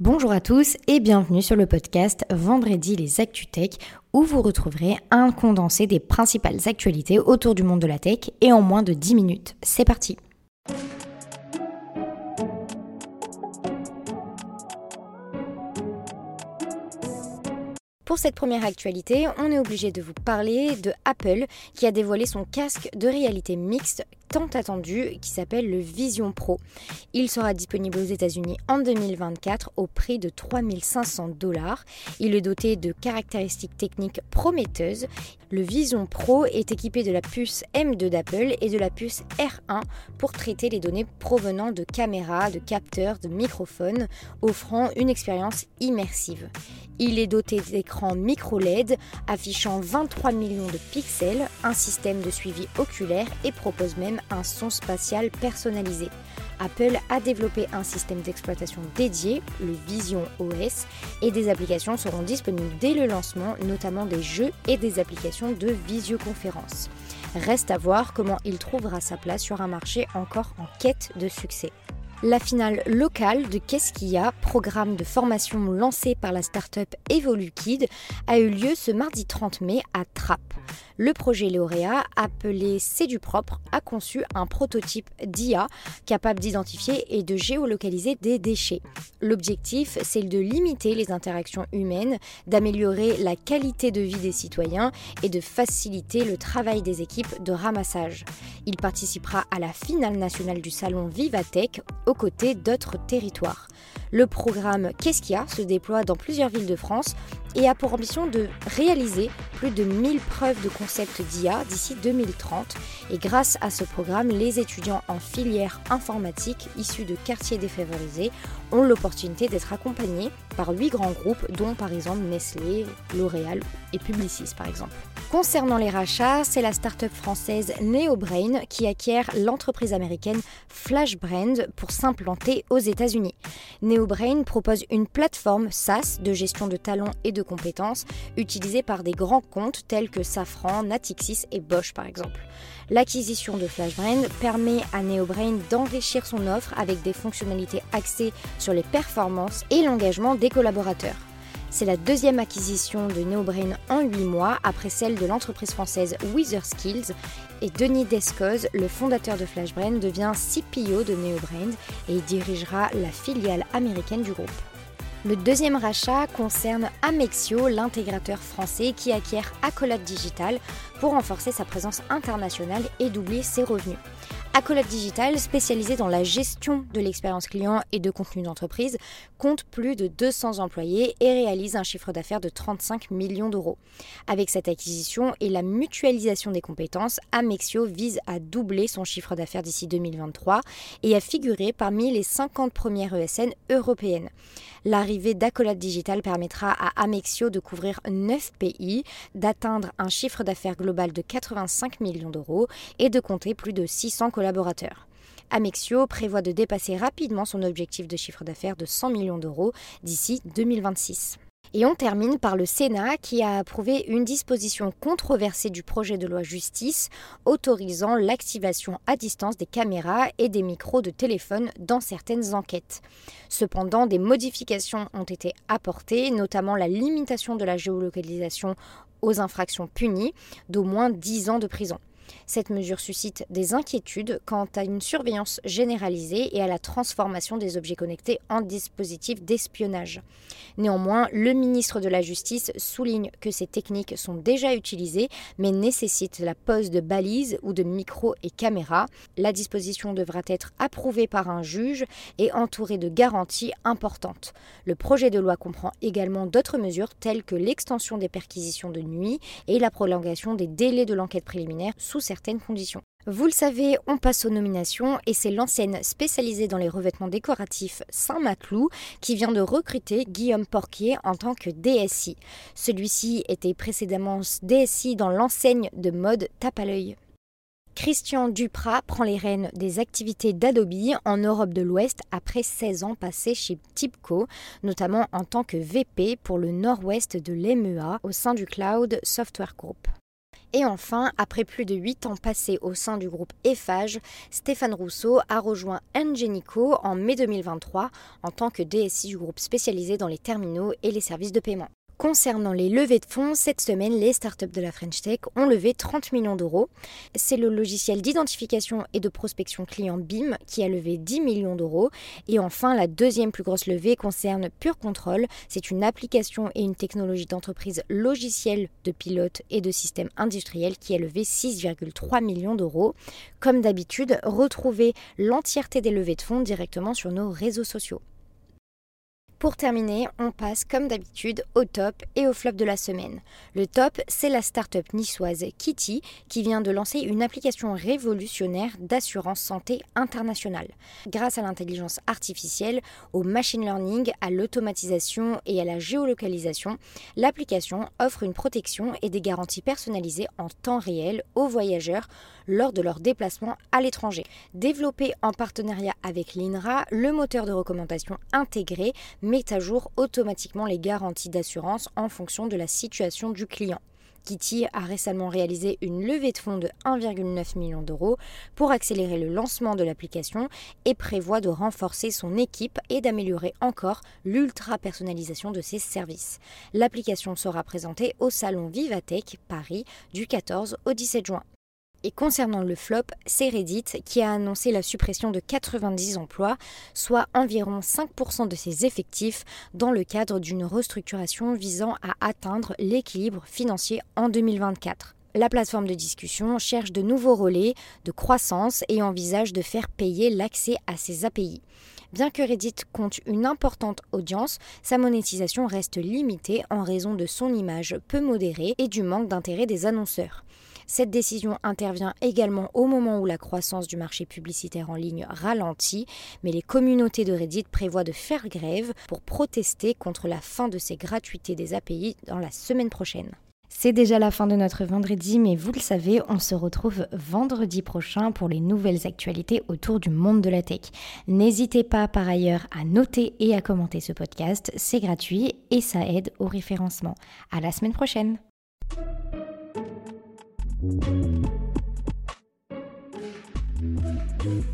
Bonjour à tous et bienvenue sur le podcast Vendredi les ActuTech où vous retrouverez un condensé des principales actualités autour du monde de la tech et en moins de 10 minutes. C'est parti Pour cette première actualité, on est obligé de vous parler de Apple qui a dévoilé son casque de réalité mixte tant attendu qui s'appelle le Vision Pro. Il sera disponible aux États-Unis en 2024 au prix de 3500 dollars. Il est doté de caractéristiques techniques prometteuses. Le Vision Pro est équipé de la puce M2 d'Apple et de la puce R1 pour traiter les données provenant de caméras, de capteurs, de microphones, offrant une expérience immersive. Il est doté d'écrans micro LED affichant 23 millions de pixels, un système de suivi oculaire et propose même un son spatial personnalisé. Apple a développé un système d'exploitation dédié, le Vision OS, et des applications seront disponibles dès le lancement, notamment des jeux et des applications de visioconférence. Reste à voir comment il trouvera sa place sur un marché encore en quête de succès. La finale locale de Qu'est-ce programme de formation lancé par la start-up EvoluKid, a eu lieu ce mardi 30 mai à Trappes. Le projet lauréat, appelé C'est du propre, a conçu un prototype d'IA capable d'identifier et de géolocaliser des déchets. L'objectif, c'est de limiter les interactions humaines, d'améliorer la qualité de vie des citoyens et de faciliter le travail des équipes de ramassage. Il participera à la finale nationale du salon Vivatech aux côtés d'autres territoires. Le programme Qu'est-ce qu'il y a se déploie dans plusieurs villes de France et a pour ambition de réaliser plus de 1000 preuves de concept d'IA d'ici 2030. Et grâce à ce programme, les étudiants en filière informatique issus de quartiers défavorisés ont l'opportunité d'être accompagnés par huit grands groupes, dont par exemple Nestlé, L'Oréal et Publicis par exemple. Concernant les rachats, c'est la start-up française NeoBrain qui acquiert l'entreprise américaine FlashBrand pour s'implanter aux États-Unis. NeoBrain propose une plateforme SaaS de gestion de talents et de compétences utilisée par des grands comptes tels que Safran, Natixis et Bosch par exemple. L'acquisition de FlashBrand permet à NeoBrain d'enrichir son offre avec des fonctionnalités axées sur les performances et l'engagement des collaborateurs. C'est la deuxième acquisition de NeoBrain en 8 mois après celle de l'entreprise française Skills et Denis Descos, le fondateur de FlashBrain, devient CPO de NeoBrain et dirigera la filiale américaine du groupe. Le deuxième rachat concerne Amexio, l'intégrateur français qui acquiert Accolade Digital pour renforcer sa présence internationale et doubler ses revenus. Accolade Digital, spécialisé dans la gestion de l'expérience client et de contenu d'entreprise, compte plus de 200 employés et réalise un chiffre d'affaires de 35 millions d'euros. Avec cette acquisition et la mutualisation des compétences, Amexio vise à doubler son chiffre d'affaires d'ici 2023 et à figurer parmi les 50 premières ESN européennes. L'arrivée d'Accolade Digital permettra à Amexio de couvrir 9 pays, d'atteindre un chiffre d'affaires global de 85 millions d'euros et de compter plus de 600 collaborateurs Amexio prévoit de dépasser rapidement son objectif de chiffre d'affaires de 100 millions d'euros d'ici 2026. Et on termine par le Sénat qui a approuvé une disposition controversée du projet de loi justice autorisant l'activation à distance des caméras et des micros de téléphone dans certaines enquêtes. Cependant, des modifications ont été apportées, notamment la limitation de la géolocalisation aux infractions punies d'au moins 10 ans de prison. Cette mesure suscite des inquiétudes quant à une surveillance généralisée et à la transformation des objets connectés en dispositifs d'espionnage. Néanmoins, le ministre de la Justice souligne que ces techniques sont déjà utilisées mais nécessitent la pose de balises ou de micros et caméras. La disposition devra être approuvée par un juge et entourée de garanties importantes. Le projet de loi comprend également d'autres mesures telles que l'extension des perquisitions de nuit et la prolongation des délais de l'enquête préliminaire sous certaines conditions. Vous le savez, on passe aux nominations et c'est l'enseigne spécialisée dans les revêtements décoratifs Saint-Maclou qui vient de recruter Guillaume Porquier en tant que DSI. Celui-ci était précédemment DSI dans l'enseigne de mode Tape à l'œil. Christian Duprat prend les rênes des activités d'Adobe en Europe de l'Ouest après 16 ans passés chez Tipco, notamment en tant que VP pour le nord-ouest de l'EMEA au sein du Cloud Software Group. Et enfin, après plus de 8 ans passés au sein du groupe Eiffage, Stéphane Rousseau a rejoint Engenico en mai 2023 en tant que DSI du groupe spécialisé dans les terminaux et les services de paiement. Concernant les levées de fonds, cette semaine, les startups de la French Tech ont levé 30 millions d'euros. C'est le logiciel d'identification et de prospection client BIM qui a levé 10 millions d'euros. Et enfin, la deuxième plus grosse levée concerne Pure Control. C'est une application et une technologie d'entreprise logicielle de pilote et de systèmes industriels qui a levé 6,3 millions d'euros. Comme d'habitude, retrouvez l'entièreté des levées de fonds directement sur nos réseaux sociaux. Pour terminer, on passe comme d'habitude au top et au flop de la semaine. Le top, c'est la start-up niçoise Kitty qui vient de lancer une application révolutionnaire d'assurance santé internationale. Grâce à l'intelligence artificielle, au machine learning, à l'automatisation et à la géolocalisation, l'application offre une protection et des garanties personnalisées en temps réel aux voyageurs lors de leur déplacement à l'étranger. Développé en partenariat avec l'INRA, le moteur de recommandation intégré met à jour automatiquement les garanties d'assurance en fonction de la situation du client. Kitty a récemment réalisé une levée de fonds de 1,9 million d'euros pour accélérer le lancement de l'application et prévoit de renforcer son équipe et d'améliorer encore l'ultra personnalisation de ses services. L'application sera présentée au salon Vivatech Paris du 14 au 17 juin. Et concernant le flop, c'est Reddit qui a annoncé la suppression de 90 emplois, soit environ 5% de ses effectifs, dans le cadre d'une restructuration visant à atteindre l'équilibre financier en 2024. La plateforme de discussion cherche de nouveaux relais de croissance et envisage de faire payer l'accès à ses API. Bien que Reddit compte une importante audience, sa monétisation reste limitée en raison de son image peu modérée et du manque d'intérêt des annonceurs. Cette décision intervient également au moment où la croissance du marché publicitaire en ligne ralentit, mais les communautés de Reddit prévoient de faire grève pour protester contre la fin de ces gratuités des API dans la semaine prochaine. C'est déjà la fin de notre vendredi, mais vous le savez, on se retrouve vendredi prochain pour les nouvelles actualités autour du monde de la tech. N'hésitez pas par ailleurs à noter et à commenter ce podcast, c'est gratuit et ça aide au référencement. À la semaine prochaine! うん。